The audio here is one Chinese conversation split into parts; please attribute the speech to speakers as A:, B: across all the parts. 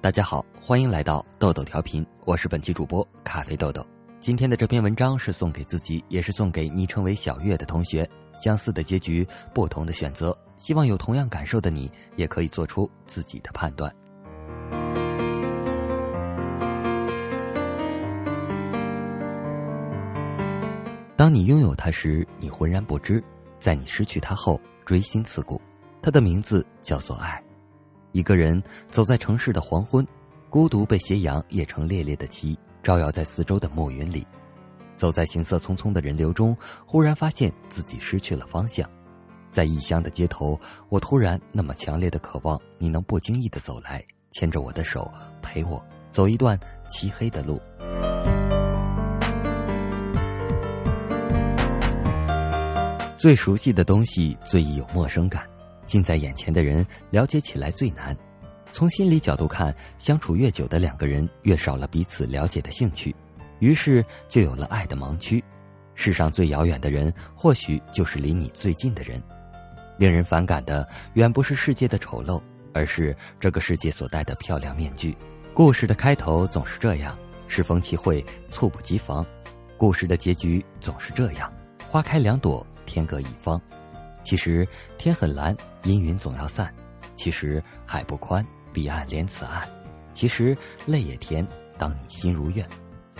A: 大家好，欢迎来到豆豆调频，我是本期主播咖啡豆豆。今天的这篇文章是送给自己，也是送给昵称为小月的同学。相似的结局，不同的选择，希望有同样感受的你，也可以做出自己的判断。当你拥有它时，你浑然不知；在你失去它后，锥心刺骨。它的名字叫做爱。一个人走在城市的黄昏，孤独被斜阳曳成烈烈的旗，照耀在四周的暮云里。走在行色匆匆的人流中，忽然发现自己失去了方向。在异乡的街头，我突然那么强烈的渴望你能不经意的走来，牵着我的手，陪我走一段漆黑的路。最熟悉的东西最易有陌生感。近在眼前的人，了解起来最难。从心理角度看，相处越久的两个人，越少了彼此了解的兴趣，于是就有了爱的盲区。世上最遥远的人，或许就是离你最近的人。令人反感的，远不是世界的丑陋，而是这个世界所戴的漂亮面具。故事的开头总是这样，适逢其会，猝不及防；故事的结局总是这样，花开两朵，天各一方。其实天很蓝，阴云总要散；其实海不宽，彼岸连此岸；其实泪也甜，当你心如愿。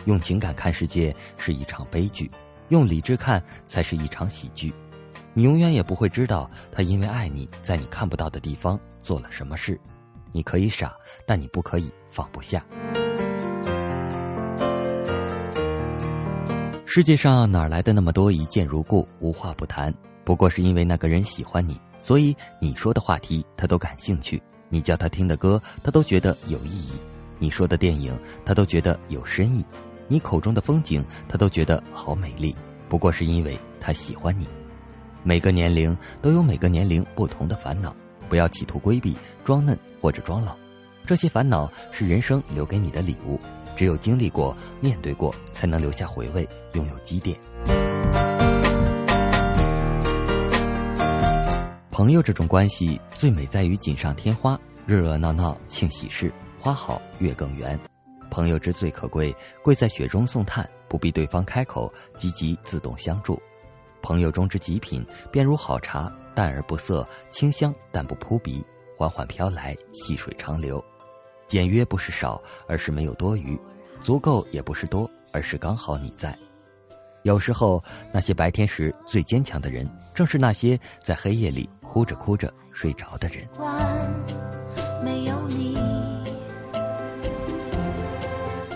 A: 用情感看世界是一场悲剧，用理智看才是一场喜剧。你永远也不会知道，他因为爱你，在你看不到的地方做了什么事。你可以傻，但你不可以放不下。世界上哪来的那么多一见如故、无话不谈？不过是因为那个人喜欢你，所以你说的话题他都感兴趣；你叫他听的歌，他都觉得有意义；你说的电影，他都觉得有深意；你口中的风景，他都觉得好美丽。不过是因为他喜欢你。每个年龄都有每个年龄不同的烦恼，不要企图规避、装嫩或者装老。这些烦恼是人生留给你的礼物，只有经历过、面对过，才能留下回味，拥有积淀。朋友这种关系最美在于锦上添花，热热闹闹庆喜事，花好月更圆。朋友之最可贵，贵在雪中送炭，不必对方开口，积极自动相助。朋友中之极品，便如好茶，淡而不涩，清香但不扑鼻，缓缓飘来，细水长流。简约不是少，而是没有多余；足够也不是多，而是刚好你在。有时候，那些白天时最坚强的人，正是那些在黑夜里。哭着哭着睡着的人。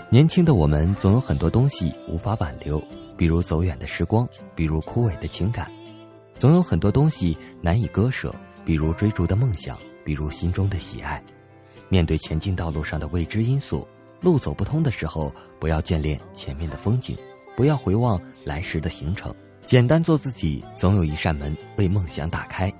A: 年轻的我们总有很多东西无法挽留，比如走远的时光，比如枯萎的情感；总有很多东西难以割舍，比如追逐的梦想，比如心中的喜爱。面对前进道路上的未知因素，路走不通的时候，不要眷恋前面的风景，不要回望来时的行程。简单做自己，总有一扇门为梦想打开。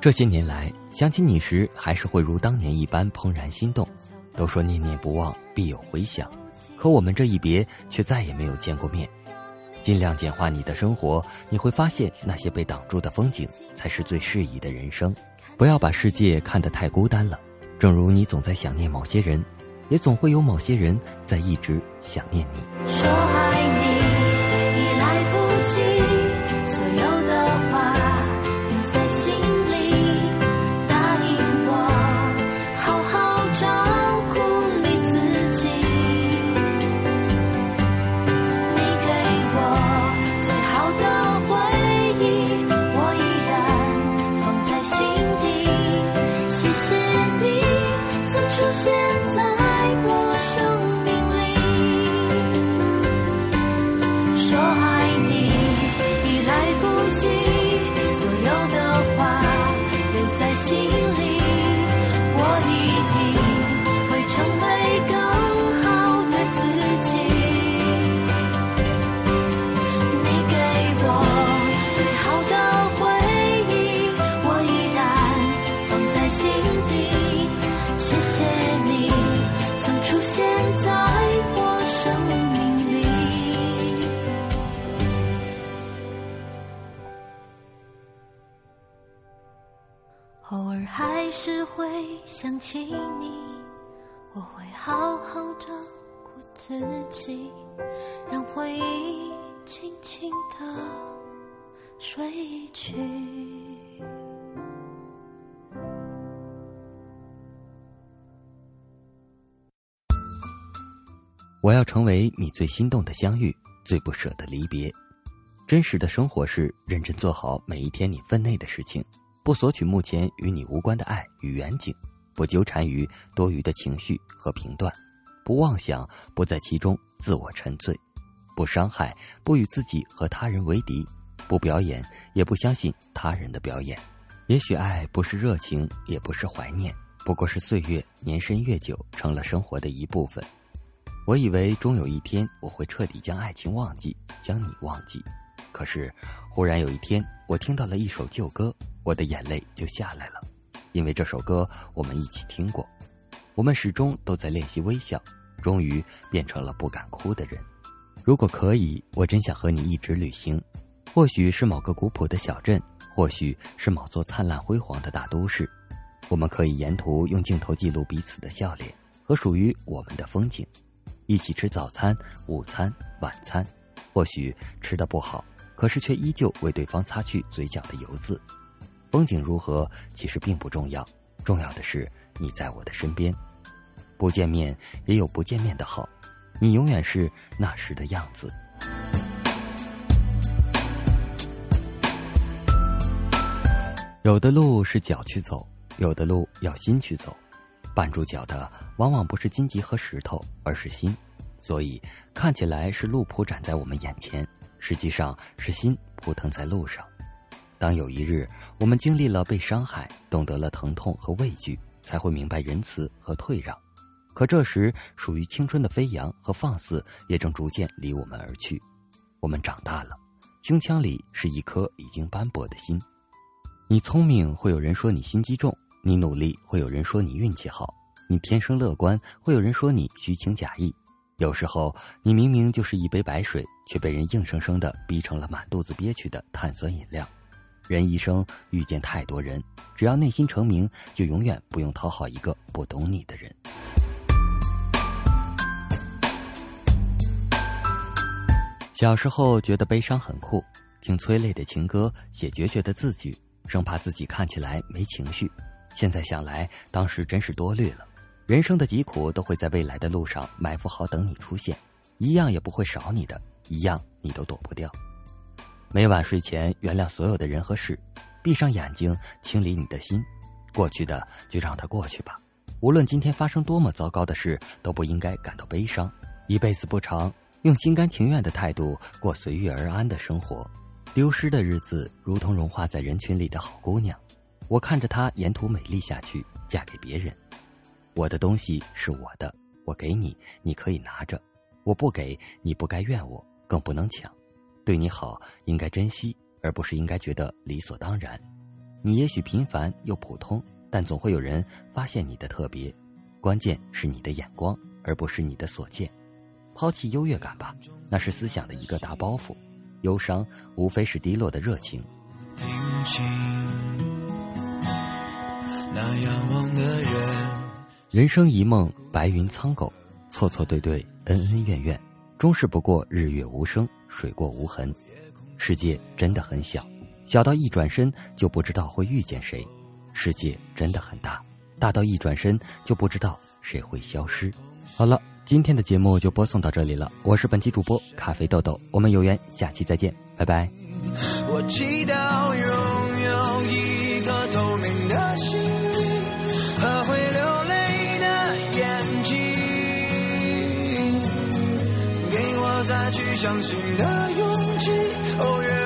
A: 这些年来，想起你时，还是会如当年一般怦然心动。都说念念不忘必有回响，可我们这一别，却再也没有见过面。尽量简化你的生活，你会发现那些被挡住的风景，才是最适宜的人生。不要把世界看得太孤单了，正如你总在想念某些人。也总会有某些人在一直想念你。说
B: 偶尔还是会想起你，我会好好照顾自己，让回忆轻轻地睡去。
A: 我要成为你最心动的相遇，最不舍的离别。真实的生活是认真做好每一天你分内的事情，不索取目前与你无关的爱与远景，不纠缠于多余的情绪和评断，不妄想，不在其中自我沉醉，不伤害，不与自己和他人为敌，不表演，也不相信他人的表演。也许爱不是热情，也不是怀念，不过是岁月年深月久，成了生活的一部分。我以为终有一天我会彻底将爱情忘记，将你忘记。可是，忽然有一天，我听到了一首旧歌，我的眼泪就下来了，因为这首歌我们一起听过。我们始终都在练习微笑，终于变成了不敢哭的人。如果可以，我真想和你一直旅行，或许是某个古朴的小镇，或许是某座灿烂辉煌的大都市。我们可以沿途用镜头记录彼此的笑脸和属于我们的风景。一起吃早餐、午餐、晚餐，或许吃的不好，可是却依旧为对方擦去嘴角的油渍。风景如何其实并不重要，重要的是你在我的身边。不见面也有不见面的好，你永远是那时的样子。有的路是脚去走，有的路要心去走。绊住脚的往往不是荆棘和石头，而是心，所以看起来是路铺展在我们眼前，实际上是心扑腾在路上。当有一日我们经历了被伤害，懂得了疼痛和畏惧，才会明白仁慈和退让。可这时，属于青春的飞扬和放肆也正逐渐离我们而去。我们长大了，胸腔里是一颗已经斑驳的心。你聪明，会有人说你心机重。你努力，会有人说你运气好；你天生乐观，会有人说你虚情假意。有时候，你明明就是一杯白水，却被人硬生生的逼成了满肚子憋屈的碳酸饮料。人一生遇见太多人，只要内心成名，就永远不用讨好一个不懂你的人。小时候觉得悲伤很酷，听催泪的情歌，写决绝的字句，生怕自己看起来没情绪。现在想来，当时真是多虑了。人生的疾苦都会在未来的路上埋伏好，等你出现，一样也不会少你的，一样你都躲不掉。每晚睡前，原谅所有的人和事，闭上眼睛，清理你的心，过去的就让它过去吧。无论今天发生多么糟糕的事，都不应该感到悲伤。一辈子不长，用心甘情愿的态度过随遇而安的生活。丢失的日子，如同融化在人群里的好姑娘。我看着她沿途美丽下去，嫁给别人。我的东西是我的，我给你，你可以拿着；我不给你，不该怨我，更不能抢。对你好，应该珍惜，而不是应该觉得理所当然。你也许平凡又普通，但总会有人发现你的特别。关键是你的眼光，而不是你的所见。抛弃优越感吧，那是思想的一个大包袱。忧伤无非是低落的热情。那仰望的人，人生一梦，白云苍狗，错错对对，恩恩怨怨，终是不过日月无声，水过无痕。世界真的很小，小到一转身就不知道会遇见谁；世界真的很大，大到一转身就不知道谁会消失。好了，今天的节目就播送到这里了，我是本期主播咖啡豆豆，我们有缘下期再见，拜拜。我祈祷有去相信的勇气。哦